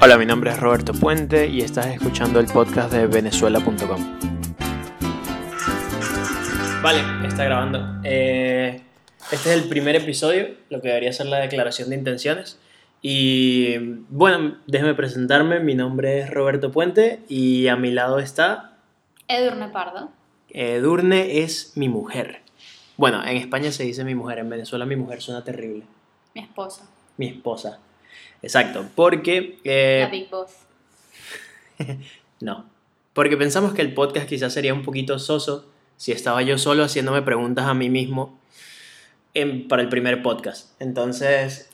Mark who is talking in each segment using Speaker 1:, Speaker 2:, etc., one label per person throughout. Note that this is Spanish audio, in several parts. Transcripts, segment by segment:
Speaker 1: Hola, mi nombre es Roberto Puente y estás escuchando el podcast de venezuela.com. Vale, está grabando. Eh, este es el primer episodio, lo que debería ser la declaración de intenciones. Y bueno, déjeme presentarme. Mi nombre es Roberto Puente y a mi lado está.
Speaker 2: Edurne Pardo.
Speaker 1: Edurne es mi mujer. Bueno, en España se dice mi mujer, en Venezuela mi mujer suena terrible.
Speaker 2: Mi esposa.
Speaker 1: Mi esposa. Exacto, porque... eh,
Speaker 2: La Big Boss.
Speaker 1: no, porque pensamos que el podcast quizás sería un poquito soso si estaba yo solo haciéndome preguntas a mí mismo en- para el primer podcast. Entonces...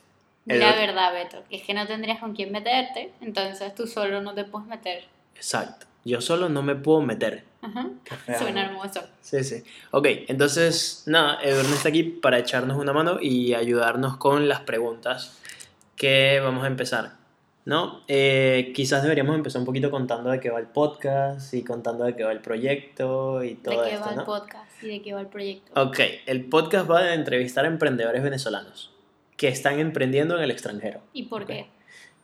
Speaker 1: el-
Speaker 2: La verdad, Beto, que es que no tendrías con quién meterte, entonces tú solo no te puedes meter.
Speaker 1: Exacto, yo solo no me puedo meter.
Speaker 2: Ajá. Suena hermoso.
Speaker 1: Sí, sí. Ok, entonces, nada, Edurne está aquí para echarnos una mano y ayudarnos con las preguntas que vamos a empezar. ¿No? Eh, quizás deberíamos empezar un poquito contando de qué va el podcast y contando de qué va el proyecto y
Speaker 2: ¿De
Speaker 1: todo
Speaker 2: qué
Speaker 1: esto,
Speaker 2: va el
Speaker 1: ¿no?
Speaker 2: podcast y de qué va el proyecto?
Speaker 1: Ok, el podcast va a entrevistar a emprendedores venezolanos que están emprendiendo en el extranjero.
Speaker 2: ¿Y por
Speaker 1: Ok.
Speaker 2: qué?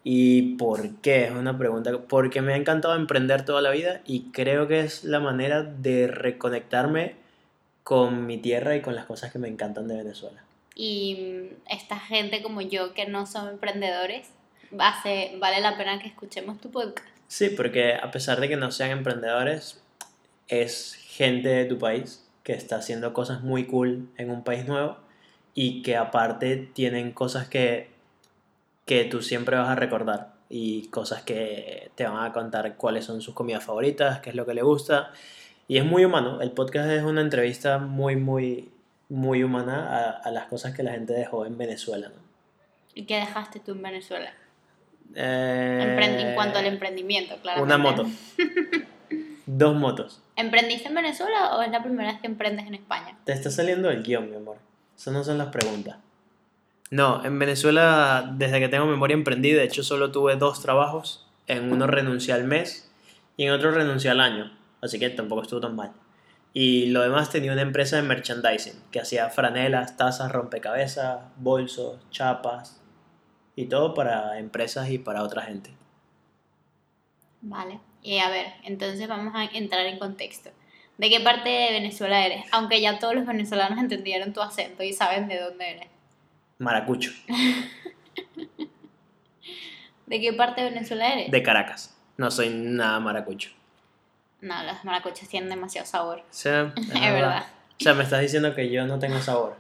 Speaker 1: ¿Y por qué? Es una pregunta. Porque me ha encantado emprender toda la vida y creo que es la manera de reconectarme con mi tierra y con las cosas que me encantan de Venezuela.
Speaker 2: Y mm, esta gente como yo que no son emprendedores, vale la pena que escuchemos tu podcast.
Speaker 1: Sí, porque a pesar de que no sean emprendedores, es gente de tu país que está haciendo cosas muy cool en un país nuevo y que aparte tienen cosas que, que tú siempre vas a recordar y cosas que te van a contar cuáles son sus comidas favoritas, qué es lo que le gusta. Y es muy humano. El podcast es una entrevista muy, muy, muy humana a, a las cosas que la gente dejó en Venezuela. ¿no?
Speaker 2: ¿Y qué dejaste tú en Venezuela?
Speaker 1: Eh,
Speaker 2: en cuanto al emprendimiento, claro.
Speaker 1: Una moto. Dos motos.
Speaker 2: ¿Emprendiste en Venezuela o es la primera vez que emprendes en España?
Speaker 1: Te está saliendo el guion, mi amor. Esas no son las preguntas. No, en Venezuela, desde que tengo memoria emprendí, de hecho solo tuve dos trabajos. En uno renuncié al mes y en otro renuncié al año. Así que tampoco estuvo tan mal. Y lo demás tenía una empresa de merchandising que hacía franelas, tazas, rompecabezas, bolsos, chapas y todo para empresas y para otra gente.
Speaker 2: Vale. Y a ver, entonces vamos a entrar en contexto. ¿De qué parte de Venezuela eres? Aunque ya todos los venezolanos entendieron tu acento y saben de dónde eres.
Speaker 1: Maracucho,
Speaker 2: ¿De qué parte de Venezuela eres?
Speaker 1: de Caracas. No soy nada maracucho.
Speaker 2: No, los maracuchos tienen demasiado sabor.
Speaker 1: Sea, es
Speaker 2: Es verdad.
Speaker 1: O sea, me estás diciendo que yo no tengo sabor.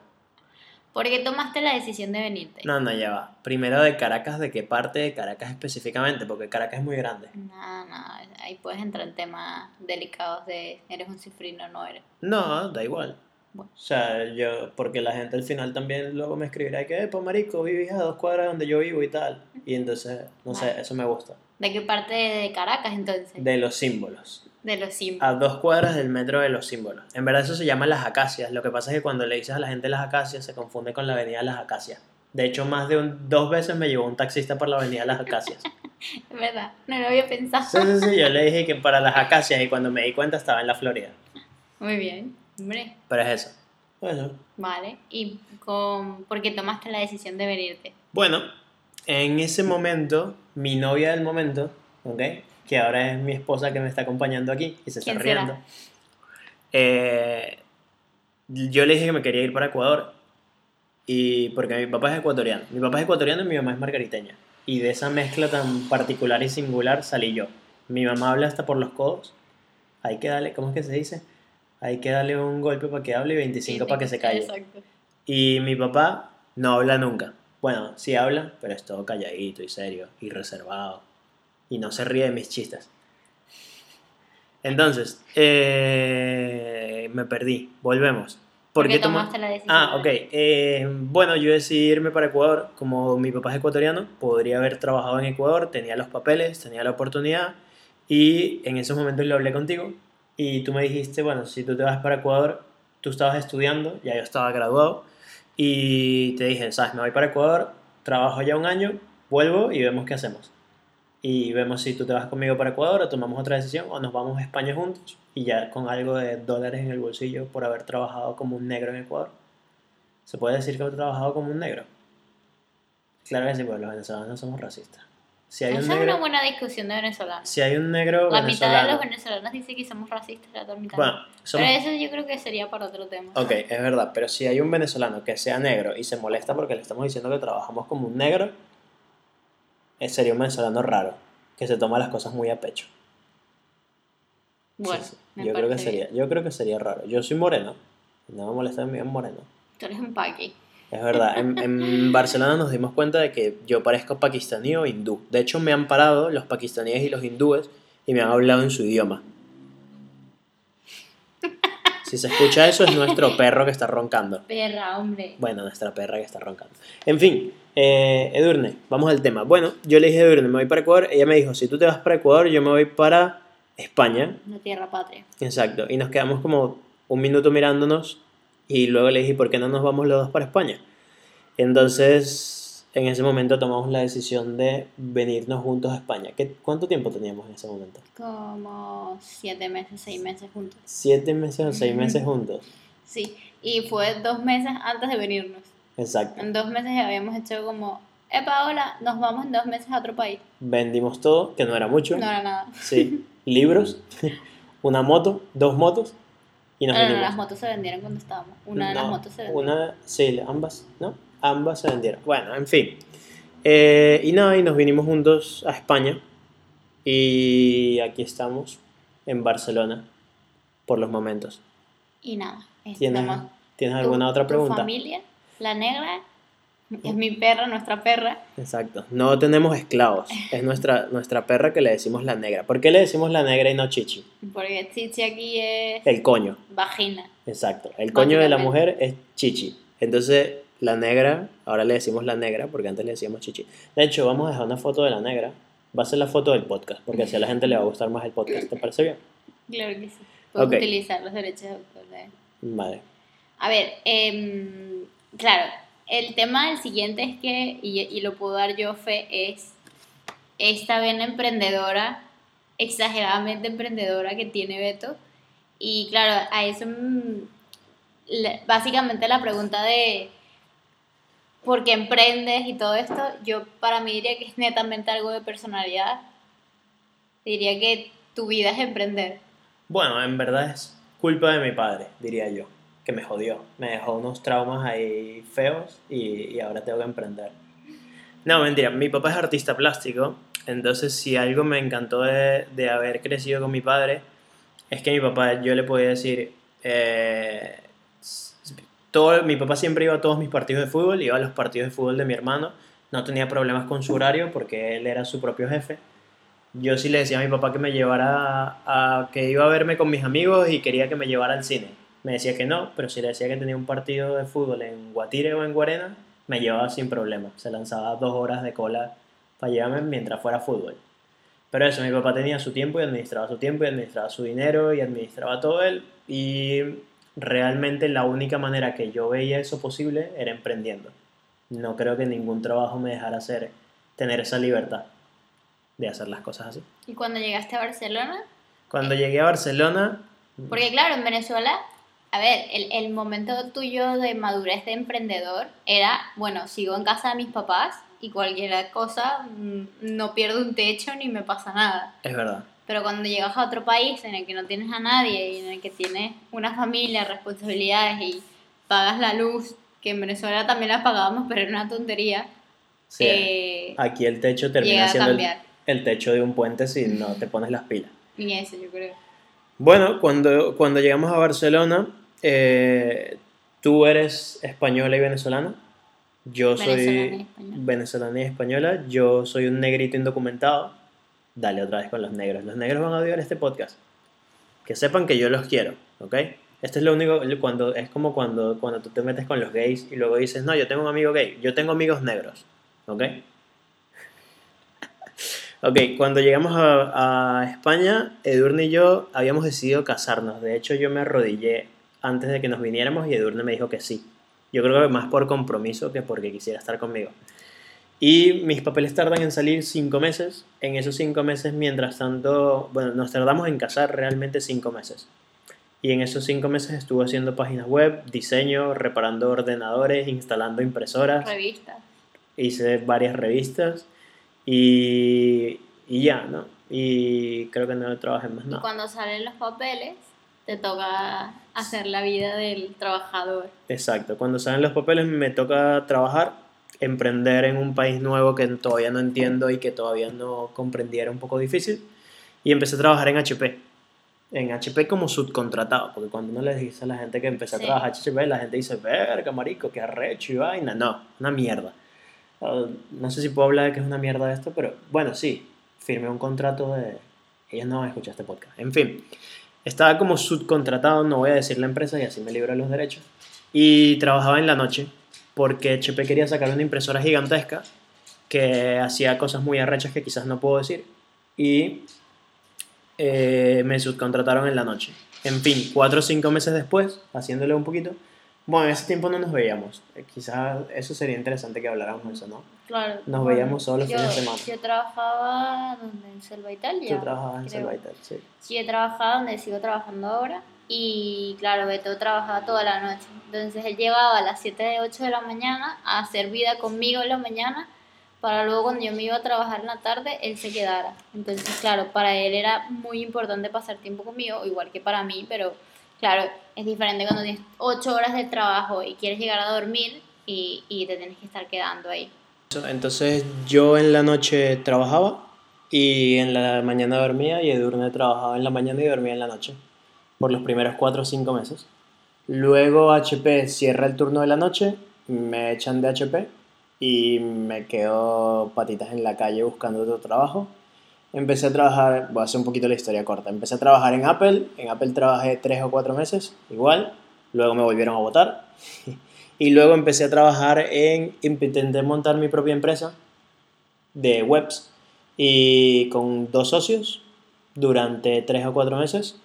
Speaker 2: ¿Por qué tomaste la decisión de venirte?
Speaker 1: No, no, ya va. Primero de Caracas, ¿de qué parte de Caracas específicamente? Porque Caracas es muy grande.
Speaker 2: No, no, ahí puedes entrar en temas delicados de eres un cifrino o no eres.
Speaker 1: No, da igual.
Speaker 2: Bueno.
Speaker 1: O sea, yo, porque la gente al final también luego me escribirá que, pues marico, vivís a dos cuadras donde yo vivo y tal. Y entonces, no sé, eso me gusta.
Speaker 2: ¿De qué parte de Caracas entonces?
Speaker 1: De los símbolos.
Speaker 2: De los símbolos.
Speaker 1: A dos cuadras del metro de los símbolos. En verdad eso se llama Las Acacias. Lo que pasa es que cuando le dices a la gente Las Acacias se confunde con la avenida Las Acacias. De hecho, más de un- dos veces me llevó un taxista por la avenida Las Acacias.
Speaker 2: Es verdad, no lo había pensado.
Speaker 1: Sí, sí, sí, yo le dije que para Las Acacias y cuando me di cuenta estaba en la Florida.
Speaker 2: Muy bien, hombre.
Speaker 1: Pero es eso. Bueno,
Speaker 2: Vale. ¿Y con, por qué tomaste la decisión de venirte?
Speaker 1: Bueno, en ese momento, mi novia del momento, ¿ok? Que ahora es mi esposa que me está acompañando aquí y se está riendo. eh, yo le dije que me quería ir para Ecuador y porque mi papá es ecuatoriano. Mi papá es ecuatoriano y mi mamá es margariteña. Y de esa mezcla tan particular y singular salí yo. Mi mamá habla hasta por los codos. Hay que darle, ¿cómo es que se dice? Hay que darle un golpe para que hable y 25 para que se calle.
Speaker 2: Exacto.
Speaker 1: Y mi papá no habla nunca. Bueno, sí habla, pero es todo calladito y serio y reservado. Y no se ríe de mis chistes. Entonces, eh, me perdí. Volvemos.
Speaker 2: ¿Por qué
Speaker 1: toma-
Speaker 2: tomaste la decisión?
Speaker 1: Ah, ok. Eh, bueno, yo decidí irme para Ecuador. Como mi papá es ecuatoriano, podría haber trabajado en Ecuador, tenía los papeles, tenía la oportunidad. Y en esos momentos lo hablé contigo. Y tú me dijiste, bueno, si tú te vas para Ecuador, tú estabas estudiando, ya yo estaba graduado. Y te dije, sabes, me voy para Ecuador, trabajo ya un año, vuelvo y vemos qué hacemos. Y vemos si tú te vas conmigo para Ecuador o tomamos otra decisión o nos vamos a España juntos y ya con algo de dólares en el bolsillo por haber trabajado como un negro en Ecuador. ¿Se puede decir que he trabajado como un negro? Claro que sí, porque los venezolanos somos racistas. Si hay
Speaker 2: Esa
Speaker 1: un
Speaker 2: es una
Speaker 1: negro,
Speaker 2: buena discusión de venezolanos.
Speaker 1: si hay un negro
Speaker 2: La mitad de
Speaker 1: venezolano.
Speaker 2: los venezolanos dice que somos racistas, la otra mitad.
Speaker 1: Bueno,
Speaker 2: no.
Speaker 1: somos-
Speaker 2: Pero eso yo creo que sería para otro tema.
Speaker 1: Ok, es verdad, pero si hay un venezolano que sea negro y se molesta porque le estamos diciendo que trabajamos como un negro, sería un venezolano raro, que se toma las cosas muy a pecho. Sí,
Speaker 2: Bueno,
Speaker 1: sí.
Speaker 2: me
Speaker 1: Yo creo que
Speaker 2: bien.
Speaker 1: sería, yo creo que sería raro. Yo soy moreno, no me molesta es moreno.
Speaker 2: Tú eres un paqui.
Speaker 1: Es verdad, en, en Barcelona nos dimos cuenta de que yo parezco pakistaní o hindú. De hecho, me han parado los pakistaníes y los hindúes y me han hablado en su idioma. Si se escucha eso, es nuestro perro que está roncando.
Speaker 2: Perra, hombre.
Speaker 1: Bueno, nuestra perra que está roncando. En fin, eh, Edurne, vamos al tema. Bueno, yo le dije a Edurne, me voy para Ecuador. Ella me dijo, si tú te vas para Ecuador, yo me voy para España.
Speaker 2: Una tierra patria.
Speaker 1: Exacto. Y nos quedamos como un minuto mirándonos y luego le dije, ¿por qué no nos vamos los dos para España? Entonces, en ese momento tomamos la decisión de venirnos juntos a España. ¿Qué, ¿Cuánto tiempo teníamos en ese momento?
Speaker 2: Como siete meses, seis meses juntos.
Speaker 1: ¿Siete meses o seis meses juntos?
Speaker 2: Sí, y fue dos meses antes de venirnos.
Speaker 1: Exacto.
Speaker 2: En dos meses habíamos hecho como, epa, hola, nos vamos en dos meses a otro país.
Speaker 1: Vendimos todo, que no era mucho.
Speaker 2: No era nada.
Speaker 1: Sí, libros, una moto, dos motos y nos
Speaker 2: No, no, las motos se vendieron cuando estábamos. Una de las
Speaker 1: No,
Speaker 2: motos se vendió.
Speaker 1: Una, sí, ambas, ¿no? Ambas se vendieron. Bueno, en fin. Eh, y nada, y nos vinimos juntos a España. Y aquí estamos, en Barcelona, por los momentos.
Speaker 2: Y nada.
Speaker 1: ¿Tienes,
Speaker 2: estamos-
Speaker 1: ¿tienes
Speaker 2: tu-
Speaker 1: alguna otra
Speaker 2: tu
Speaker 1: pregunta?
Speaker 2: familia, la negra, es mi perra, nuestra perra.
Speaker 1: Exacto. No tenemos esclavos. Es nuestra, nuestra perra que le decimos la negra. ¿Por qué le decimos la negra y no chichi?
Speaker 2: Porque Chichi aquí es
Speaker 1: El coño.
Speaker 2: vagina.
Speaker 1: Exacto. El coño de la mujer es chichi. Entonces, la negra, ahora le decimos la negra porque antes le decíamos chichi. De hecho, vamos a dejar una foto de la negra. Va a ser la foto del podcast porque así a la gente le va a gustar más el podcast. ¿Te parece bien?
Speaker 2: Claro que sí. Puedes utilizar los derechos de autor.
Speaker 1: Vale.
Speaker 2: A ver, em, claro, el tema del siguiente es que, y, lo puedo dar yo fe, es esta vena emprendedora, exageradamente emprendedora que tiene Beto. Y claro, a eso, mm, básicamente la pregunta de por qué emprendes y todo esto, yo para mí diría que es netamente algo de personalidad. Diría que tu vida es emprender.
Speaker 1: Bueno, en verdad es culpa de mi padre, diría yo. Que me jodió. Me dejó unos traumas ahí feos y, ahora tengo que emprender. No, mentira. Mi papá es artista plástico. Entonces, si algo me encantó de, de haber crecido con mi padre, es que mi papá, yo le podía decir. eh, todo, mi papá siempre iba a todos mis partidos de fútbol, iba a los partidos de fútbol de mi hermano. No tenía problemas con su horario porque él era su propio jefe. Yo sí le decía a mi papá que me llevara que iba a verme con mis amigos y quería que me llevara al cine. Me decía que no, pero si le decía que tenía un partido de fútbol en Guatire o en Guarena, me llevaba sin problema. Se lanzaba dos horas de cola para llevarme mientras fuera fútbol. Pero eso, mi papá tenía su tiempo y administraba su tiempo y administraba su dinero y administraba todo él. Y realmente la única manera que yo veía eso posible era emprendiendo. No creo que ningún trabajo me dejara hacer, tener esa libertad de hacer las cosas así.
Speaker 2: Y cuando llegaste a Barcelona,
Speaker 1: Cuando llegué a Barcelona,
Speaker 2: Porque claro, en Venezuela, a ver, el, el momento tuyo de madurez de emprendedor era, bueno, sigo en casa de mis papás y cualquier cosa, mm, no pierdo un techo ni me pasa nada.
Speaker 1: es verdad.
Speaker 2: Pero cuando llegas a otro país en el que no tienes a nadie y en el que tienes una familia, responsabilidades y pagas la luz, que en Venezuela también la pagábamos, pero era una tontería,
Speaker 1: Sí,
Speaker 2: eh,
Speaker 1: aquí el techo termina
Speaker 2: a
Speaker 1: siendo el, el techo de un puente si no te pones las pilas.
Speaker 2: Y eso yo creo.
Speaker 1: Bueno, cuando, cuando llegamos a Barcelona, eh, tú eres española y venezolana. Yo soy venezolana y española. Yo soy un negrito indocumentado. Dale otra vez con los negros. Los negros van a odiar este podcast. Que sepan que yo los quiero, ¿ok? Este es lo único, cuando, es como cuando, cuando tú te metes con los gays y luego dices, no, yo tengo un amigo gay, yo tengo amigos negros, ¿ok? Ok, cuando llegamos a, a España, Edurne y yo habíamos decidido casarnos. De hecho, yo me arrodillé antes de que nos viniéramos y Edurne me dijo que sí. Yo creo que más por compromiso que porque quisiera estar conmigo. Y mis papeles tardan en salir cinco meses. En esos cinco meses, mientras tanto, bueno, nos tardamos en casar realmente cinco meses. Y en esos cinco meses estuve haciendo páginas web, diseño, reparando ordenadores, instalando impresoras
Speaker 2: Revistas.
Speaker 1: hice varias revistas Y, y ya, ¿no? Y creo que no trabajé más
Speaker 2: Y
Speaker 1: nada.
Speaker 2: cuando salen los papeles, te toca hacer la vida del trabajador.
Speaker 1: Exacto, cuando salen los papeles me toca trabajar, emprender en un país nuevo que todavía no entiendo y que todavía no comprendía, era un poco difícil. Y empecé a trabajar en HP. En HP como subcontratado, porque cuando uno le dice a la gente que empecé a
Speaker 2: Sí.
Speaker 1: trabajar en HP, la gente dice, verga, marico, qué arrecho y vaina. No, una mierda. Uh, No sé si puedo hablar de que es una mierda esto, pero bueno, sí, firmé un contrato de... Ellos no van a escuchar este podcast. En fin, estaba como subcontratado, no voy a decir la empresa y así me libro los derechos. Y trabajaba en la noche porque HP quería sacar una impresora gigantesca que hacía cosas muy arrechas que quizás no puedo decir. Y eh, me subcontrataron en la noche. En fin, cuatro o cinco meses después, haciéndole un poquito. Bueno, en ese tiempo no nos veíamos. Eh, Quizás eso sería interesante que habláramos de eso, ¿no?
Speaker 2: Claro.
Speaker 1: Nos
Speaker 2: bueno,
Speaker 1: veíamos solo los
Speaker 2: yo,
Speaker 1: fines de semana.
Speaker 2: Yo trabajaba donde en Selva Italia.
Speaker 1: Tú trabajabas en
Speaker 2: creo.
Speaker 1: Selva y tal, sí.
Speaker 2: Sí, he trabajado donde sigo trabajando ahora. Y claro, Beto trabajaba toda la noche. Entonces él llegaba a las 7 de 8 de la mañana a hacer vida conmigo en la mañana para luego cuando yo me iba a trabajar en la tarde, él se quedara. Entonces, claro, para él era muy importante pasar tiempo conmigo, igual que para mí, pero claro, es diferente cuando tienes 8 horas de trabajo y quieres llegar a dormir y, y te tienes que estar quedando ahí.
Speaker 1: Entonces yo en la noche trabajaba y en la mañana dormía y Edurne trabajaba en la mañana y dormía en la noche por los primeros 4 o 5 meses. Luego HP cierra el turno de la noche, me echan de HP y me quedo patitas en la calle buscando otro trabajo. Empecé a trabajar, voy a hacer un poquito la historia corta, empecé a trabajar en Apple, en Apple trabajé 3 o 4 meses, igual, luego me volvieron a votar y luego empecé a trabajar en, intenté montar mi propia empresa de webs y con dos socios durante 3 o 4 meses.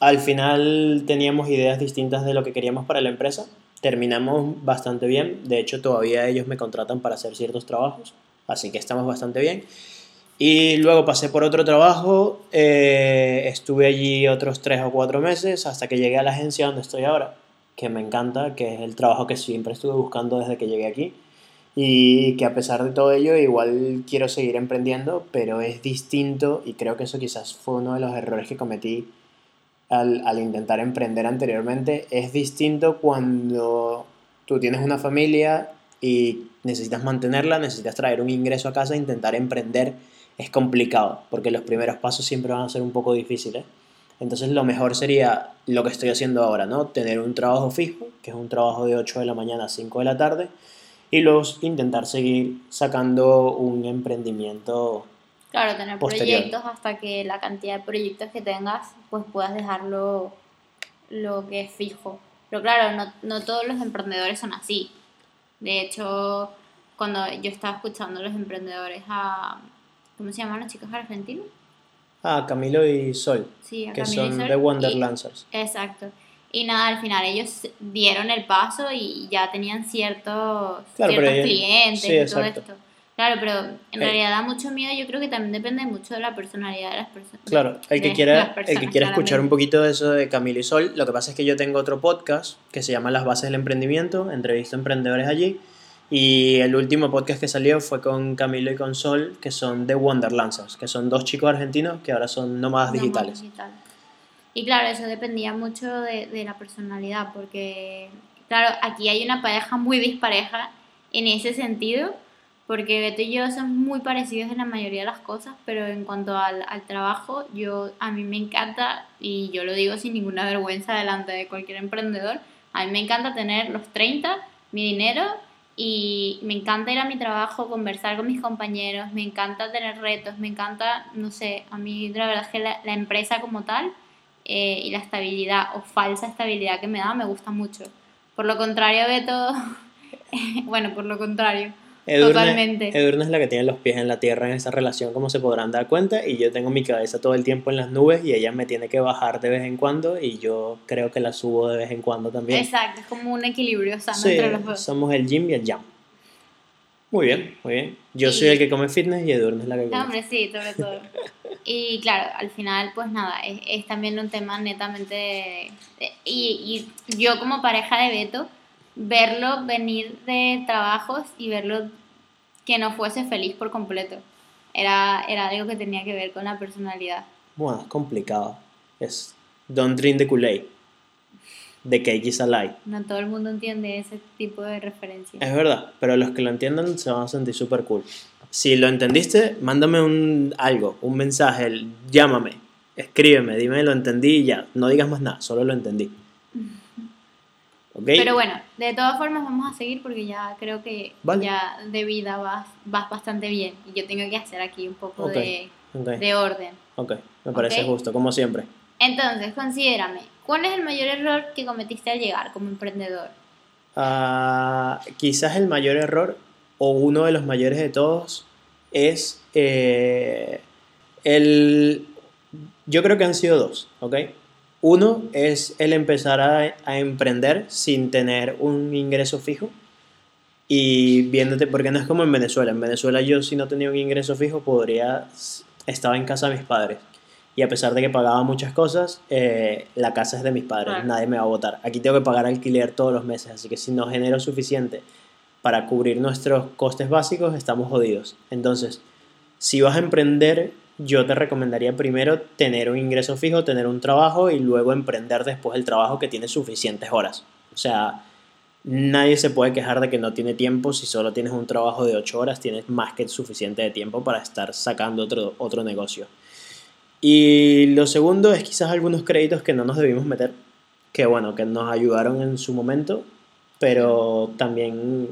Speaker 1: Al final teníamos ideas distintas de lo que queríamos para la empresa. Terminamos bastante bien. De hecho, todavía ellos me contratan para hacer ciertos trabajos. Así que estamos bastante bien. Y luego pasé por otro trabajo. eh, estuve allí otros tres o cuatro meses hasta que llegué a la agencia donde estoy ahora. Que me encanta, que es el trabajo que siempre estuve buscando desde que llegué aquí. Y que a pesar de todo ello, igual quiero seguir emprendiendo, pero es distinto. Y creo que eso quizás fue uno de los errores que cometí al, al intentar emprender anteriormente, es distinto cuando tú tienes una familia y necesitas mantenerla, necesitas traer un ingreso a casa e intentar emprender es complicado, porque los primeros pasos siempre van a ser un poco difíciles. Entonces lo mejor sería lo que estoy haciendo ahora, ¿no? Tener un trabajo fijo, que es un trabajo de 8 de la mañana a 5 de la tarde, y luego intentar seguir sacando un emprendimiento
Speaker 2: Claro, tener
Speaker 1: Posterior.
Speaker 2: proyectos hasta que la cantidad de proyectos que tengas, pues puedas dejarlo lo que es fijo. Pero claro, no, no todos los emprendedores son así. De hecho, cuando yo estaba escuchando a los emprendedores a... ¿Cómo se llaman los chicos argentinos?
Speaker 1: Ah, Camilo y Sol,
Speaker 2: Sí,
Speaker 1: que
Speaker 2: Camilo y
Speaker 1: son
Speaker 2: Sol,
Speaker 1: de
Speaker 2: y-
Speaker 1: Wonderlancers.
Speaker 2: Exacto. Y nada, al final ellos dieron el paso y ya tenían ciertos,
Speaker 1: Claro,
Speaker 2: ciertos clientes
Speaker 1: sí,
Speaker 2: y todo
Speaker 1: exacto.
Speaker 2: esto. Claro, pero en
Speaker 1: Eh.
Speaker 2: realidad da mucho miedo. Yo creo que también depende mucho de la personalidad de las personas.
Speaker 1: Claro, el que quiera, el que quiera escuchar un poquito de eso de Camilo y Sol, lo que pasa es que yo tengo otro podcast que se llama Las Bases del Emprendimiento, entrevisto a emprendedores allí, y el último podcast que salió fue con Camilo y con Sol, que son de Wonderlancers, que son dos chicos argentinos que ahora son nómadas digitales.
Speaker 2: Y claro, eso dependía mucho de, de la personalidad, porque, claro, aquí hay una pareja muy dispareja en ese sentido, porque Beto y yo somos muy parecidos en la mayoría de las cosas, pero en cuanto al, al trabajo, yo a mí me encanta, y yo lo digo sin ninguna vergüenza delante de cualquier emprendedor, a mí me encanta tener los 30, mi dinero, y me encanta ir a mi trabajo, conversar con mis compañeros, me encanta tener retos, me encanta, no sé, a mí la verdad es que la, empresa como tal eh, y la estabilidad o falsa estabilidad que me da me gusta mucho. Por lo contrario, Beto, bueno, por lo contrario,
Speaker 1: Edurne,
Speaker 2: Totalmente.
Speaker 1: Edurne es la que tiene los pies en la tierra en esa relación, como se podrán dar cuenta, y yo tengo mi cabeza todo el tiempo en las nubes y ella me tiene que bajar de vez en cuando y yo creo que la subo de vez en cuando también.
Speaker 2: exacto, es como un equilibrio sano
Speaker 1: Sí,
Speaker 2: entre los dos.
Speaker 1: somos el gym y el jam. Muy bien, muy bien. Yo soy el que come fitness y Edurne es la que
Speaker 2: No,
Speaker 1: come.
Speaker 2: hombre, sí, sobre todo. Y claro, al final, pues nada, es, es también un tema netamente... de- de- y, y yo como pareja de Beto, verlo venir de trabajos y verlo que no fuese feliz por completo. era, era algo que tenía que ver con la personalidad.
Speaker 1: Bueno, es complicado. Es Don't Drink the Kool-Aid. Is a Lie.
Speaker 2: No todo el mundo entiende ese tipo de referencia.
Speaker 1: Es verdad, pero los que lo entiendan se van a sentir súper cool. Si lo entendiste, mándame un algo, un mensaje, llámame, escríbeme, dime lo entendí y ya. No digas más nada, solo lo entendí.
Speaker 2: Pero bueno, de todas formas vamos a seguir porque ya creo que
Speaker 1: Vale.
Speaker 2: ya de vida vas, vas bastante bien. Y yo tengo que hacer aquí un poco de, de orden.
Speaker 1: ok, me parece justo, como siempre.
Speaker 2: Entonces, considérame, ¿cuál es el mayor error que cometiste al llegar como emprendedor?
Speaker 1: Ah, quizás el mayor error, o uno de los mayores de todos, es eh, el... Yo creo que han sido dos, ¿ok? Uno es el empezar a, a emprender sin tener un ingreso fijo y viéndote, porque no es como en Venezuela. En Venezuela yo si no tenía un ingreso fijo podría, estaba en casa de mis padres. Y a pesar de que pagaba muchas cosas, eh, la casa es de mis padres, nadie me va a votar. Aquí tengo que pagar alquiler todos los meses, así que si no genero suficiente para cubrir nuestros costes básicos, estamos jodidos. Entonces, si vas a emprender, yo te recomendaría primero tener un ingreso fijo, tener un trabajo y luego emprender después del trabajo que tiene suficientes horas. O sea, nadie se puede quejar de que no tiene tiempo si solo tienes un trabajo de 8 horas, tienes más que suficiente de tiempo para estar sacando otro, otro negocio. Y lo segundo es quizás algunos créditos que no nos debimos meter, que bueno, que nos ayudaron en su momento, pero también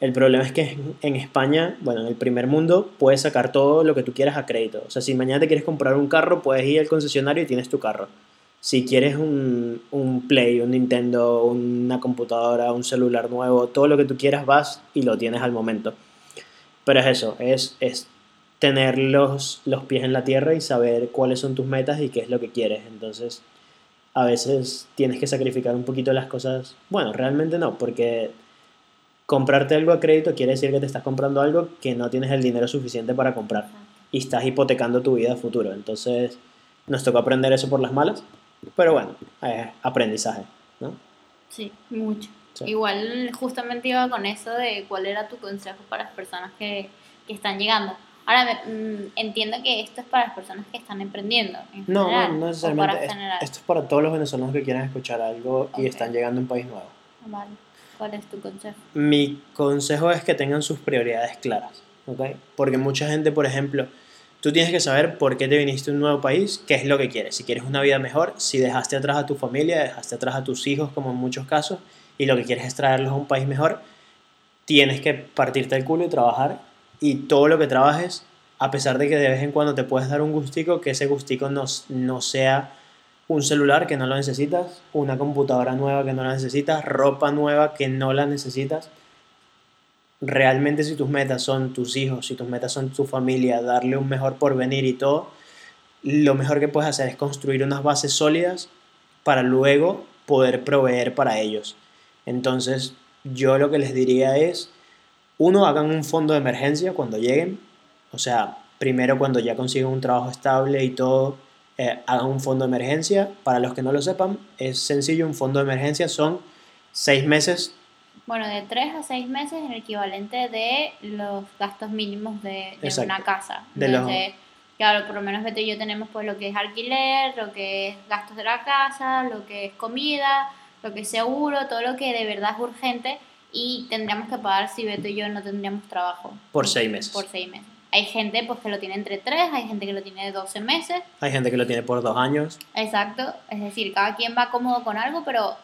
Speaker 1: el problema es que en- España, bueno, en el primer mundo, puedes sacar todo lo que tú quieras a crédito. O sea, si mañana te quieres comprar un carro, puedes ir al concesionario y tienes tu carro. Si quieres un, un Play, un Nintendo, una computadora, un celular nuevo, todo lo que tú quieras vas y lo tienes al momento. Pero es eso, es, es tener los, los pies en la tierra y saber cuáles son tus metas y qué es lo que quieres. Entonces, a veces tienes que sacrificar un poquito las cosas. Bueno, realmente no, porque comprarte algo a crédito quiere decir que te estás comprando algo que no tienes el dinero suficiente para comprar y estás hipotecando tu vida a futuro. Entonces, nos tocó aprender eso por las malas, pero bueno, aprendizaje, ¿no?
Speaker 2: Sí, mucho.
Speaker 1: Sí.
Speaker 2: Igual justamente iba con eso de cuál era tu consejo para las personas que, que están llegando. Ahora, mm, entiendo que esto es para las personas que están emprendiendo. En
Speaker 1: No,
Speaker 2: general,
Speaker 1: no, no necesariamente.
Speaker 2: para
Speaker 1: Es-. Esto es para todos los venezolanos que quieran escuchar algo y están llegando a un país nuevo.
Speaker 2: Vale. ¿Cuál es tu consejo?
Speaker 1: Mi consejo es que tengan sus prioridades claras, ¿ok? Porque mucha gente, por ejemplo, tú tienes que saber por qué te viniste a un nuevo país, qué es lo que quieres. Si quieres una vida mejor, si dejaste atrás a tu familia, dejaste atrás a tus hijos, como en muchos casos, y lo que quieres es traerlos a un país mejor, tienes que partirte el culo y trabajar. Y todo lo que trabajes, a pesar de que de vez en cuando te puedes dar un gustico, que ese gustico no, no sea un celular que no lo necesitas, una computadora nueva que no la necesitas, ropa nueva que no la necesitas. Realmente si tus metas son tus hijos, si tus metas son tu familia, darle un mejor porvenir y todo, lo mejor que puedes hacer es construir unas bases sólidas para luego poder proveer para ellos. Entonces, yo lo que les diría es, uno, hagan un fondo de emergencia cuando lleguen, o sea, primero cuando ya consiguen un trabajo estable y todo, eh, hagan un fondo de emergencia. Para los que no lo sepan, es sencillo, un fondo de emergencia son seis meses
Speaker 2: Bueno, de tres a seis meses el equivalente de los gastos mínimos de, una casa.
Speaker 1: De los-
Speaker 2: Entonces, claro, por lo menos Beto y yo tenemos pues lo que es alquiler, lo que es gastos de la casa, lo que es comida, lo que es seguro, todo lo que de verdad es urgente y tendríamos que pagar si Beto y yo no tendríamos trabajo.
Speaker 1: Por seis meses.
Speaker 2: Por seis meses. Hay gente pues que lo tiene entre tres, hay gente que lo tiene de 12 meses.
Speaker 1: Hay gente que lo tiene por dos años.
Speaker 2: Exacto, es decir, cada quien va cómodo con algo, pero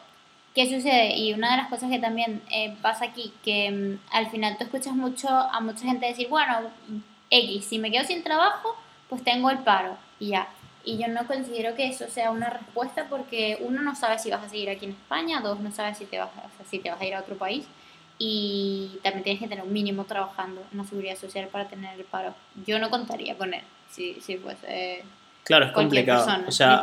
Speaker 2: ¿qué sucede? Y una de las cosas que también eh, pasa aquí, que mm, al final tú escuchas mucho a mucha gente decir, bueno, X, si me quedo sin trabajo, pues tengo el paro y ya. Y yo no considero que eso sea una respuesta porque uno no sabe si vas a seguir aquí en España, dos no sabes si te vas, o sea, si te vas a ir a otro país y también tienes que tener un mínimo trabajando en la seguridad social para tener el paro. Yo no contaría con él si, si fuese
Speaker 1: Claro, es complicado.
Speaker 2: persona,
Speaker 1: o sea,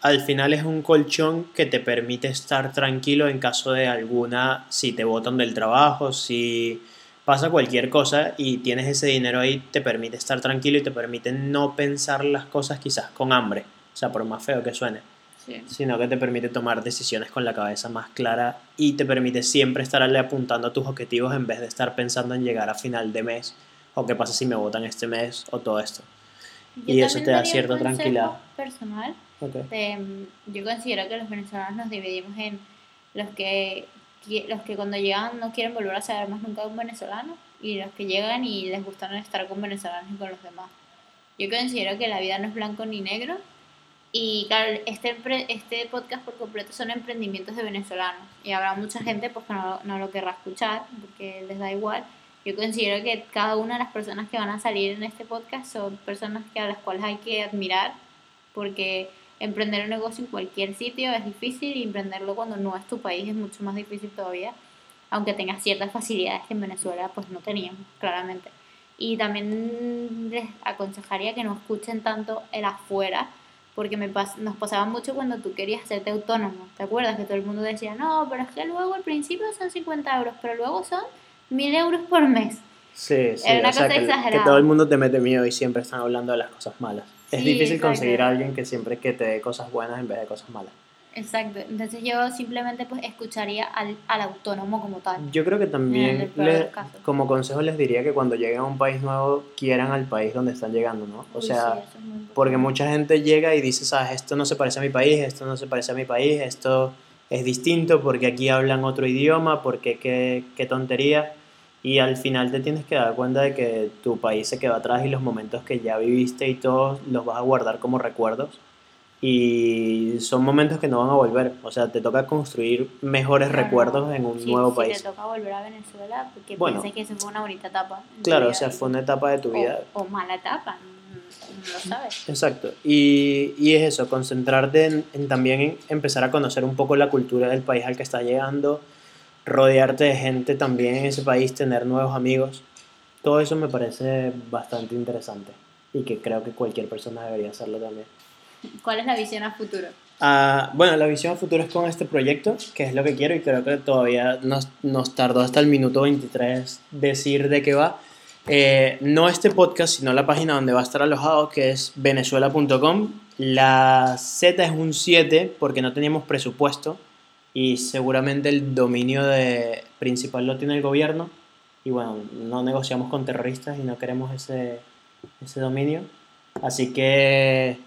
Speaker 1: al final es un colchón que te permite estar tranquilo en caso de alguna, si te botan del trabajo, si pasa cualquier cosa y tienes ese dinero ahí, te permite estar tranquilo y te permite no pensar las cosas quizás con hambre, o sea, por más feo que suene,
Speaker 2: Sí.
Speaker 1: sino que te permite tomar decisiones con la cabeza más clara y te permite siempre estarle apuntando a tus objetivos en vez de estar pensando en llegar a final de mes o qué pasa si me votan este mes o todo esto.
Speaker 2: Yo
Speaker 1: Y eso te da cierta tranquilidad.
Speaker 2: Personal,
Speaker 1: Ok.
Speaker 2: de, mm, yo considero que los venezolanos nos dividimos en los que los que cuando llegan no quieren volver a saber más nunca de un venezolano y los que llegan y les gusta estar con venezolanos y con los demás. Yo considero que la vida no es blanco ni negro y claro, este, este podcast por completo son emprendimientos de venezolanos y habrá mucha gente pues que no, no lo querrá escuchar porque les da igual. Yo considero que cada una de las personas que van a salir en este podcast son personas que a las cuales hay que admirar porque emprender un negocio en cualquier sitio es difícil y emprenderlo cuando no es tu país es mucho más difícil todavía, aunque tengas ciertas facilidades que en Venezuela pues no teníamos, claramente. Y también les aconsejaría que no escuchen tanto el afuera, porque me pas- nos pasaba mucho cuando tú querías hacerte autónomo. ¿Te acuerdas que todo el mundo decía, no, pero es que luego al principio son 50 euros, pero luego son 1000 euros por mes?
Speaker 1: Sí, sí,
Speaker 2: Era una
Speaker 1: o sea,
Speaker 2: cosa
Speaker 1: que, que
Speaker 2: exagerada.
Speaker 1: todo el mundo te mete miedo y siempre están hablando de las cosas malas. es
Speaker 2: Sí,
Speaker 1: difícil
Speaker 2: exacto.
Speaker 1: conseguir a alguien que siempre que te dé cosas buenas en vez de cosas malas.
Speaker 2: Exacto, entonces yo simplemente pues escucharía al, al autónomo como tal.
Speaker 1: Yo creo que también, le- como consejo les diría que cuando lleguen a un país nuevo, quieran al país donde están llegando, ¿no? O
Speaker 2: Uy,
Speaker 1: sea,
Speaker 2: sí, es
Speaker 1: porque mucha gente llega y dice, sabes, esto no se parece a mi país, esto no se parece a mi país, esto es distinto porque aquí hablan otro idioma, porque qué, qué tontería. Y al final te tienes que dar cuenta de que tu país se quedó atrás y los momentos que ya viviste y todos los vas a guardar como recuerdos. Y son momentos que no van a volver. O sea, te toca construir mejores
Speaker 2: Claro,
Speaker 1: recuerdos en un nuevo país.
Speaker 2: te toca volver a Venezuela, porque
Speaker 1: Bueno.
Speaker 2: pienses que eso fue una bonita etapa.
Speaker 1: Claro, o sea, fue una etapa de tu vida.
Speaker 2: O, o mala etapa, no, no lo sabes.
Speaker 1: Exacto. Y, y es eso, concentrarte en, en también en empezar a conocer un poco la cultura del país al que estás llegando, rodearte de gente también en ese país, tener nuevos amigos. Todo eso me parece bastante interesante y que creo que cualquier persona debería hacerlo también.
Speaker 2: ¿Cuál es la visión a futuro?
Speaker 1: Ah, bueno, la visión a futuro es con este proyecto, que es lo que quiero y creo que todavía nos, nos tardó hasta el minuto 23 decir de qué va. Eh, no este podcast, sino la página donde va a estar alojado, que es venezuela.com. La Z es un 7 porque no teníamos presupuesto y seguramente el dominio de, principal lo tiene el gobierno. Y bueno, no negociamos con terroristas y no queremos ese, ese dominio. Así que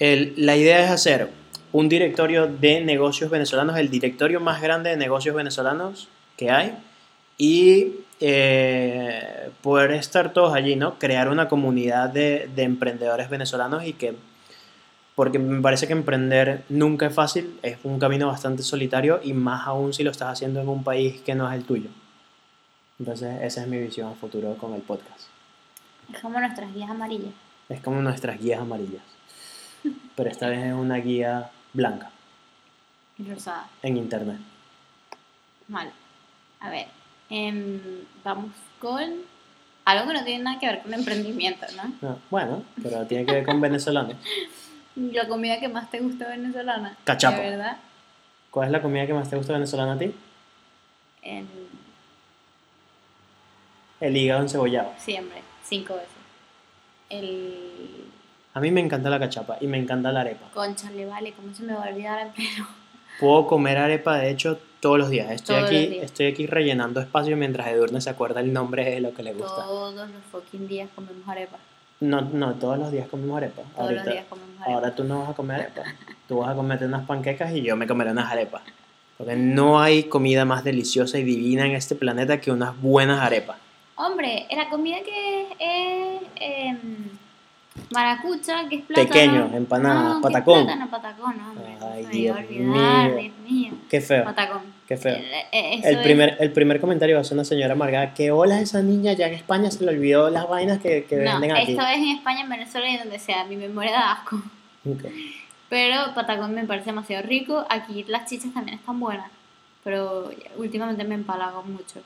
Speaker 1: el- la idea es hacer un directorio de negocios venezolanos, el directorio más grande de negocios venezolanos que hay, y eh, poder estar todos allí, ¿no? Crear una comunidad de, de emprendedores venezolanos y que, porque me parece que emprender nunca es fácil, es un camino bastante solitario y más aún si lo estás haciendo en un país que no es el tuyo. Entonces esa es mi visión a futuro con el podcast.
Speaker 2: Es como nuestras guías amarillas.
Speaker 1: Es como nuestras guías amarillas, pero esta vez es una guía blanca
Speaker 2: y rosada.
Speaker 1: en internet.
Speaker 2: Mal. A ver, em, vamos con algo que no tiene nada que ver con emprendimiento, ¿no?
Speaker 1: No, bueno, pero tiene que ver con venezolanos.
Speaker 2: La comida que más te gusta venezolana. De verdad.
Speaker 1: ¿Cuál es la comida que más te gusta venezolana a ti?
Speaker 2: En,
Speaker 1: El hígado encebollado.
Speaker 2: siempre, cinco veces. El
Speaker 1: A mí me encanta la cachapa y me encanta la arepa.
Speaker 2: concha le vale, ¿cómo se me va a olvidar en pleno?
Speaker 1: Puedo comer arepa, de hecho, todos los días. Estoy,
Speaker 2: Todos
Speaker 1: aquí,
Speaker 2: los días.
Speaker 1: estoy aquí rellenando espacio mientras Edurne se acuerda el nombre de lo que le gusta.
Speaker 2: Todos los fucking días comemos arepa.
Speaker 1: No, no, todos los días comemos arepa.
Speaker 2: Todos
Speaker 1: Ahorita,
Speaker 2: los días comemos arepa.
Speaker 1: ahora tú no vas a comer arepa. Tú vas a comerte unas panquecas y yo me comeré unas arepas. Porque no hay comida más deliciosa y divina en este planeta que unas buenas arepas.
Speaker 2: Hombre, la comida que es em, maracucha, que es plátano.
Speaker 1: Pequeño, empanada,
Speaker 2: no, que es
Speaker 1: patacón.
Speaker 2: plátano, patacón, hombre.
Speaker 1: Ay, Dios
Speaker 2: olvidar,
Speaker 1: mío.
Speaker 2: Dios mío.
Speaker 1: Qué feo,
Speaker 2: Patacón.
Speaker 1: qué feo.
Speaker 2: Eh, eh, eso
Speaker 1: El
Speaker 2: es-
Speaker 1: primer, el primer comentario va a ser una señora amargada. Que hola esa niña, ya en España se le olvidó las vainas que, que
Speaker 2: No,
Speaker 1: venden aquí.
Speaker 2: esto es en España, en Venezuela y donde sea. Mi memoria da asco.
Speaker 1: Ok.
Speaker 2: Pero patacón me parece demasiado rico. Aquí las chichas también están buenas. Pero últimamente me empalago mucho.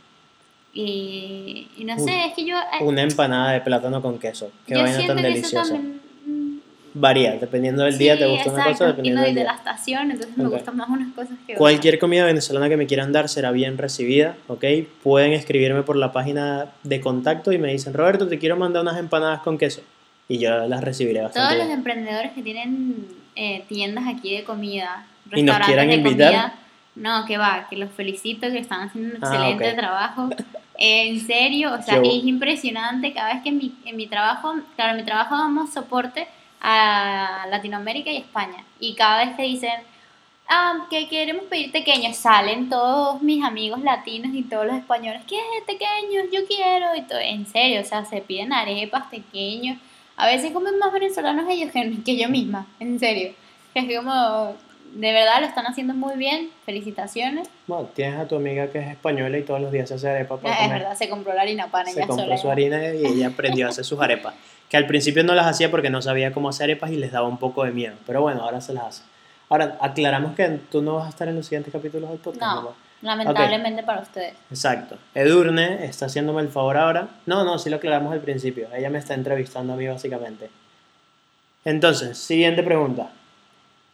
Speaker 2: Y, y no
Speaker 1: Uy,
Speaker 2: sé, es que yo. eh,
Speaker 1: Una empanada de plátano con queso. Qué vaina tan
Speaker 2: que
Speaker 1: deliciosa.
Speaker 2: también. mm,
Speaker 1: Varía, dependiendo del día te
Speaker 2: sí,
Speaker 1: gusta una
Speaker 2: exacto,
Speaker 1: cosa, dependiendo
Speaker 2: y
Speaker 1: del
Speaker 2: de
Speaker 1: día.
Speaker 2: la estación, entonces me
Speaker 1: Ok.
Speaker 2: gustan más unas cosas que
Speaker 1: Cualquier comida venezolana que me quieran dar será bien recibida, ¿ok? Pueden escribirme por la página de contacto y me dicen, Roberto, te quiero mandar unas empanadas con queso. Y yo las recibiré bastante
Speaker 2: Todos los
Speaker 1: bien.
Speaker 2: emprendedores que tienen eh, tiendas aquí de comida,
Speaker 1: Y nos
Speaker 2: restaurantes
Speaker 1: quieran
Speaker 2: de
Speaker 1: invitar.
Speaker 2: comida, no, que va, que los felicito, que están haciendo un
Speaker 1: Ah,
Speaker 2: excelente trabajo. En serio, o sea,
Speaker 1: Yo-
Speaker 2: es impresionante cada vez que en mi, en mi trabajo, claro, en mi trabajo damos soporte a Latinoamérica y España. Y cada vez que dicen, ah, que queremos pedir pequeños, salen todos mis amigos latinos y todos los españoles, ¿qué es pequeños? Yo quiero. Y todo, en serio, o sea, se piden arepas, pequeños. A veces comen más venezolanos ellos que, que yo misma, en serio. Es como, de verdad lo están haciendo muy bien, felicitaciones.
Speaker 1: Bueno, tienes a tu amiga que es española y todos los días se hace arepa para
Speaker 2: es
Speaker 1: comer.
Speaker 2: verdad, se compró la harina pan
Speaker 1: se
Speaker 2: ella
Speaker 1: compró
Speaker 2: sola.
Speaker 1: su harina y ella aprendió a hacer sus arepas. Que al principio no las hacía porque no sabía cómo hacer arepas y les daba un poco de miedo. Pero bueno, ahora se las hace. Ahora, aclaramos que tú no vas a estar en los siguientes capítulos del podcast.
Speaker 2: No. Lamentablemente para ustedes.
Speaker 1: Exacto. Edurne está haciéndome el favor ahora. No, no, sí lo aclaramos al principio. Ella me está entrevistando a mí básicamente. Entonces, siguiente pregunta.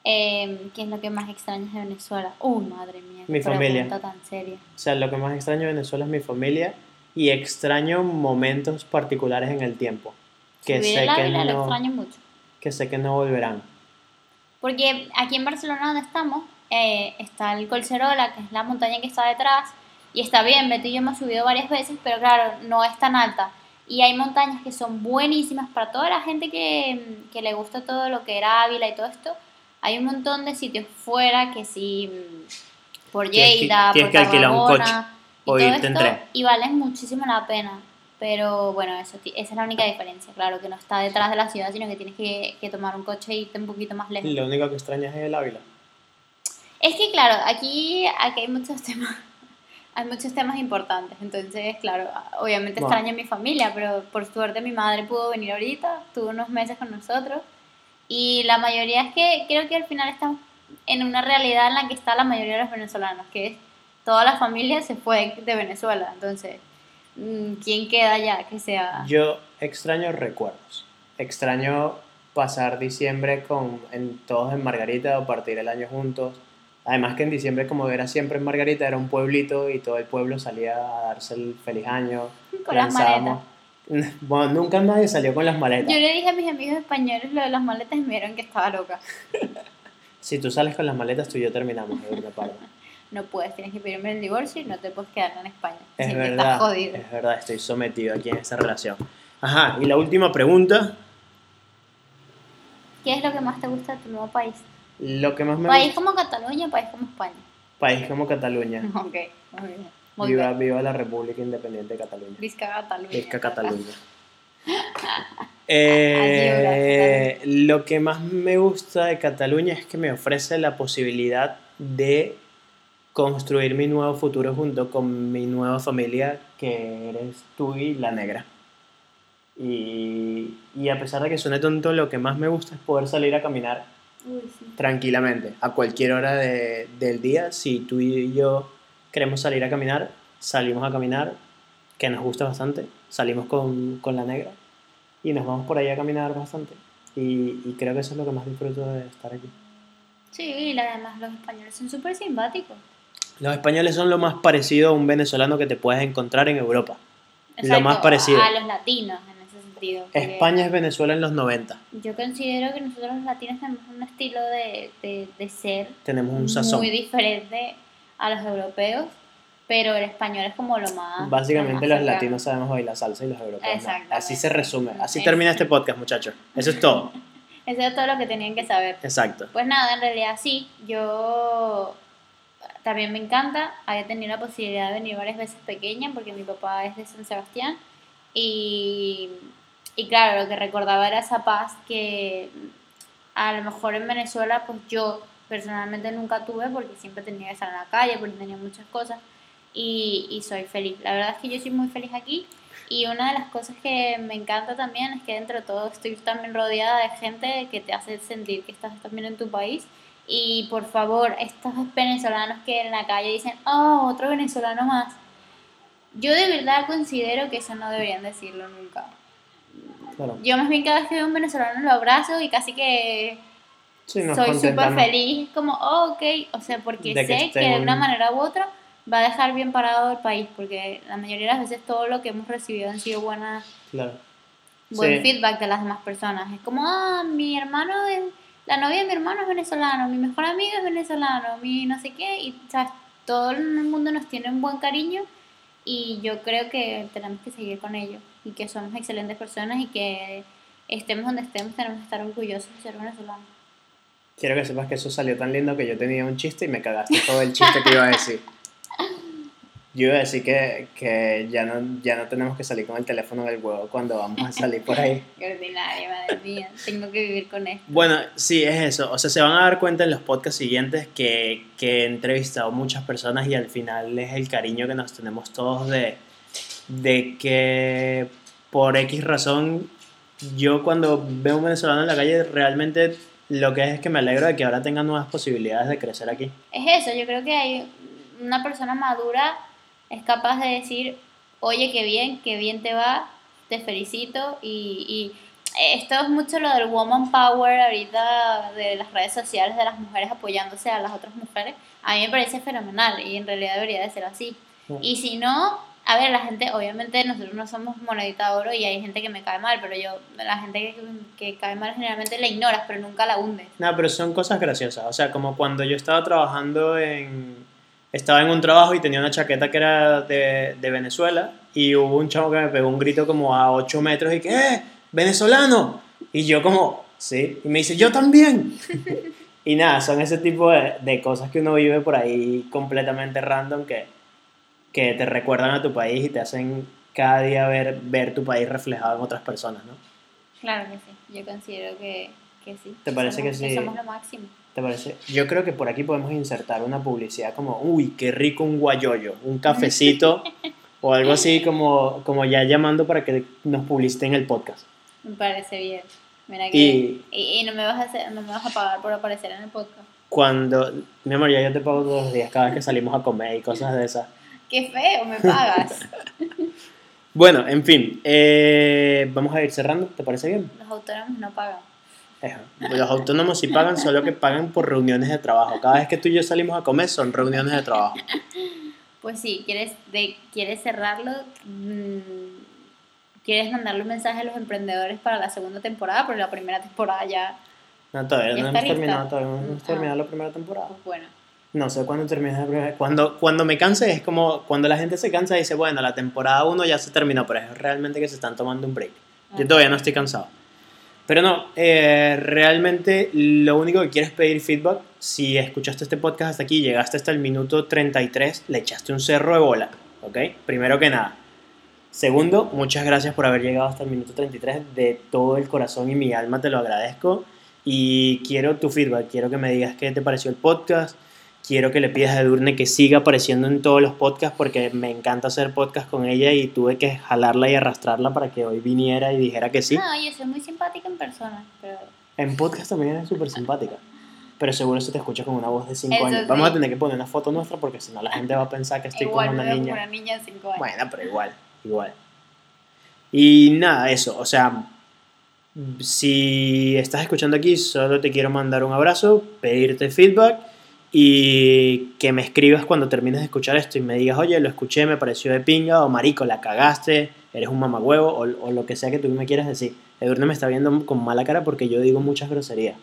Speaker 2: Eh, ¿Qué es lo que más extrañas de Venezuela? Uh, madre mía.
Speaker 1: Mi familia.
Speaker 2: tan seria.
Speaker 1: O sea, lo que más extraño de Venezuela es mi familia y extraño momentos particulares en el tiempo. Que
Speaker 2: Subir
Speaker 1: sé que,
Speaker 2: Ávila lo
Speaker 1: no,
Speaker 2: extraño mucho.
Speaker 1: que sé que no volverán.
Speaker 2: Porque aquí en Barcelona donde estamos eh, está el Colcerola, que es la montaña que está detrás. Y está bien, Beto y yo hemos subido varias veces, pero claro, no es tan alta. Y hay montañas que son buenísimas para toda la gente que, que le gusta todo lo que era Ávila y todo esto. Hay un montón de sitios fuera que sí, mm, por
Speaker 1: Tienes que-
Speaker 2: Lleida,
Speaker 1: tienes
Speaker 2: por
Speaker 1: que alquilar un coche
Speaker 2: y
Speaker 1: o
Speaker 2: todo
Speaker 1: irte en
Speaker 2: esto,
Speaker 1: tren.
Speaker 2: y valen muchísimo la pena. Pero bueno, eso, esa es la única diferencia, claro, que no está detrás de la ciudad, sino que tienes que, que tomar un coche e irte un poquito más lejos.
Speaker 1: Lo único que extrañas es el Ávila.
Speaker 2: Es que claro, aquí, aquí hay muchos temas, hay muchos temas importantes, entonces claro, obviamente
Speaker 1: Bueno.
Speaker 2: extraño a mi familia, pero por suerte mi madre pudo venir ahorita, tuvo unos meses con nosotros y la mayoría es que creo que al final estamos en una realidad en la que está la mayoría de los venezolanos, que es toda la familia se fue de Venezuela, entonces, mm, ¿quién queda ya que sea?
Speaker 1: Yo extraño recuerdos. Extraño pasar diciembre con en, todos en Margarita o partir el año juntos. Además que en diciembre, como era siempre en Margarita, era un pueblito y todo el pueblo salía a darse el feliz año.
Speaker 2: Con las maletas.
Speaker 1: Bueno, nunca nadie salió con las maletas.
Speaker 2: Yo le dije a mis amigos españoles lo de las maletas y me dijeron que estaba loca.
Speaker 1: Si tú sales con las maletas, tú y yo terminamos de una parte.
Speaker 2: No puedes, tienes que pedirme el divorcio y no te puedes quedar en España.
Speaker 1: Es
Speaker 2: Así que estás
Speaker 1: verdad,
Speaker 2: jodido.
Speaker 1: es verdad, estoy sometido aquí en esa relación. Ajá, y la última pregunta,
Speaker 2: ¿Qué es lo que más te gusta de tu nuevo país?
Speaker 1: lo que más me
Speaker 2: ¿País
Speaker 1: gusta,
Speaker 2: como Cataluña o país como España?
Speaker 1: país como Cataluña.
Speaker 2: Ok, muy bien.
Speaker 1: Viva, viva la República Independiente de Cataluña.
Speaker 2: Vizca Cataluña.
Speaker 1: Cataluña.
Speaker 2: Allí
Speaker 1: Eh, lo que más me gusta de Cataluña es que me ofrece la posibilidad de construir mi nuevo futuro junto con mi nueva familia, que eres tú y la negra. Y, y a pesar de que suene tonto, lo que más me gusta es poder salir a caminar
Speaker 2: Uy, sí.
Speaker 1: tranquilamente, a cualquier hora de- del día. Si tú y yo queremos salir a caminar, salimos a caminar, que nos gusta bastante. Salimos con, con la negra y nos vamos por ahí a caminar bastante. Y, y creo que eso es lo que más disfruto de estar aquí.
Speaker 2: Sí, y además los españoles son súper simpáticos.
Speaker 1: Los españoles son lo más parecido a un venezolano que te puedes encontrar en Europa. Lo
Speaker 2: Exacto,
Speaker 1: más parecido.
Speaker 2: A los latinos en ese sentido.
Speaker 1: España es Venezuela en los 90.
Speaker 2: Yo considero que nosotros los latinos tenemos un estilo de, de, de ser
Speaker 1: Tenemos un sazón.
Speaker 2: muy diferente a los europeos, pero el español es como lo más.
Speaker 1: Básicamente
Speaker 2: lo
Speaker 1: los
Speaker 2: más cercano.
Speaker 1: latinos sabemos bailar salsa y los europeos no. Así se resume. Así termina este podcast, muchachos. Eso es todo.
Speaker 2: Eso es todo lo que tenían que saber.
Speaker 1: Exacto.
Speaker 2: Pues nada, en realidad sí, yo también me encanta, había tenido la posibilidad de venir varias veces pequeña porque mi papá es de San Sebastián y, y claro, lo que recordaba era esa paz que a lo mejor en Venezuela pues yo personalmente nunca tuve porque siempre tenía que estar en la calle, porque tenía muchas cosas y, y soy feliz. La verdad es que yo soy muy feliz aquí y una de las cosas que me encanta también es que dentro de todo estoy también rodeada de gente que te hace sentir que estás también en tu país. Y por favor, estos venezolanos que en la calle dicen, oh, otro venezolano más. Yo de verdad considero que eso no deberían decirlo nunca.
Speaker 1: Claro.
Speaker 2: Yo más bien cada vez que veo a un venezolano lo abrazo y casi que
Speaker 1: Sí,
Speaker 2: soy súper feliz, como, oh, ok, o sea, porque
Speaker 1: De
Speaker 2: sé que,
Speaker 1: estén-
Speaker 2: de una manera u otra va a dejar bien parado el país, porque la mayoría de las veces todo lo que hemos recibido han sido buenas,
Speaker 1: Claro.
Speaker 2: buen
Speaker 1: Sí.
Speaker 2: feedback de las demás personas. Es como, ah, mi hermano, es, la novia de mi hermano es venezolano, mi mejor amigo es venezolano, mi no sé qué, y ¿sabes? todo el mundo nos tiene un buen cariño y yo creo que tenemos que seguir con ello y que somos excelentes personas y que estemos donde estemos tenemos que estar orgullosos de ser venezolanos.
Speaker 1: Quiero que sepas que eso salió tan lindo que yo tenía un chiste y me cagaste todo el chiste que iba a decir. Yo iba a decir que, que ya, no, ya no tenemos que salir con el teléfono del huevo cuando vamos a salir por ahí.
Speaker 2: Qué ordinaria, madre mía. Tengo que vivir con esto.
Speaker 1: Bueno, sí, es eso. O sea, se van a dar cuenta en los podcasts siguientes que, que he entrevistado muchas personas y al final es el cariño que nos tenemos todos de, de que por X razón yo cuando veo un venezolano en la calle realmente lo que es es que me alegro de que ahora tengan nuevas posibilidades de crecer aquí.
Speaker 2: Es eso, yo creo que hay una persona madura es capaz de decir, oye, qué bien, qué bien te va, te felicito y, y esto es mucho lo del woman power ahorita de las redes sociales de las mujeres apoyándose a las otras mujeres. A mí me parece fenomenal y en realidad debería de ser así. Y si no, a ver, la gente, obviamente nosotros no somos monedita de oro y hay gente que me cae mal, pero yo, la gente que, que cae mal generalmente la ignoras, pero nunca la hundes.
Speaker 1: No, pero son cosas graciosas. O sea, como cuando yo estaba trabajando en... Estaba en un trabajo y tenía una chaqueta que era de, de Venezuela y hubo un chavo que me pegó un grito como a 8 metros y que, ¡eh! ¡Venezolano! Y yo como, sí. Y me dice, yo también. y nada, son ese tipo de, de cosas que uno vive por ahí completamente random que, que te recuerdan a tu país y te hacen cada día ver, ver tu país reflejado en otras personas, ¿no?
Speaker 2: Claro que sí, yo considero que, que sí.
Speaker 1: ¿Te parece
Speaker 2: somos,
Speaker 1: que sí?
Speaker 2: somos lo máximo.
Speaker 1: ¿Te parece? Yo creo que por aquí podemos insertar una publicidad como, uy, qué rico un guayoyo, un cafecito o algo así como, como ya llamando para que nos publiciten el podcast.
Speaker 2: Me parece bien. Mira que,
Speaker 1: Y-
Speaker 2: y, y no, me vas a hacer, no me vas a pagar por aparecer en el podcast.
Speaker 1: Cuando, mi amor, ya yo te pago todos los días cada vez que salimos a comer y cosas de esas.
Speaker 2: Qué feo, me pagas.
Speaker 1: Bueno, en fin, eh, vamos a ir cerrando, ¿te parece bien?
Speaker 2: Los autónomos no pagan.
Speaker 1: Los autónomos sí pagan, solo que pagan por reuniones de trabajo. Cada vez que tú y yo salimos a comer son reuniones de trabajo.
Speaker 2: Pues sí, ¿quieres, de, ¿quieres cerrarlo? Mm, ¿Quieres mandarle un mensaje a los emprendedores para la segunda temporada? Porque la primera temporada ya,
Speaker 1: No, todavía
Speaker 2: ¿Ya
Speaker 1: no
Speaker 2: está
Speaker 1: hemos
Speaker 2: lista?
Speaker 1: terminado, todavía no hemos
Speaker 2: Ah.
Speaker 1: terminado la primera temporada.
Speaker 2: pues bueno.
Speaker 1: No sé cuándo termina la primera. Cuando, cuando me canse es como cuando la gente se cansa y dice, bueno, la temporada 1 ya se terminó, pero es realmente que se están tomando un break. Yo
Speaker 2: Ah.
Speaker 1: todavía no estoy cansado. Pero no, eh, realmente lo único que quiero es pedir feedback. Si escuchaste este podcast hasta aquí, llegaste hasta el minuto 33, le echaste un cerro de bola, ¿ok? Primero que nada. Segundo, muchas gracias por haber llegado hasta el minuto 33. De todo el corazón y mi alma te lo agradezco. Y quiero tu feedback, quiero que me digas qué te pareció el podcast. Quiero que le pidas a Edurne que siga apareciendo en todos los podcasts porque me encanta hacer podcast con ella y tuve que jalarla y arrastrarla para que hoy viniera y dijera que sí.
Speaker 2: No, yo soy muy simpática en persona, pero
Speaker 1: En podcast también eres súper simpática. Pero seguro se te escucha con una voz de 5
Speaker 2: Eso
Speaker 1: años.
Speaker 2: sí.
Speaker 1: Vamos a tener que poner una foto nuestra porque si no la gente va a pensar que estoy
Speaker 2: igual me
Speaker 1: una niña.
Speaker 2: una niña de 5 años.
Speaker 1: Bueno, pero igual, igual. Y nada, eso, o sea, si estás escuchando aquí, solo te quiero mandar un abrazo, pedirte feedback y que me escribas cuando termines de escuchar esto y me digas, oye, lo escuché, me pareció de pinga, o marico, la cagaste, eres un mamagüevo, o, o lo que sea que tú me quieras decir. Edurne me está viendo con mala cara porque yo digo muchas groserías.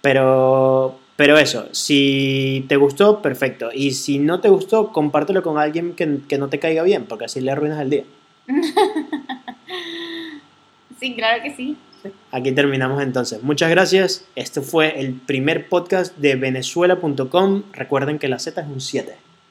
Speaker 1: Pero, pero eso, si te gustó, perfecto. Y si no te gustó, compártelo con alguien que, que no te caiga bien, porque así le arruinas el día.
Speaker 2: Sí, claro que sí.
Speaker 1: Aquí terminamos entonces. Muchas gracias. Este fue el primer podcast de venezuela.com. Recuerden que la Z es un 7.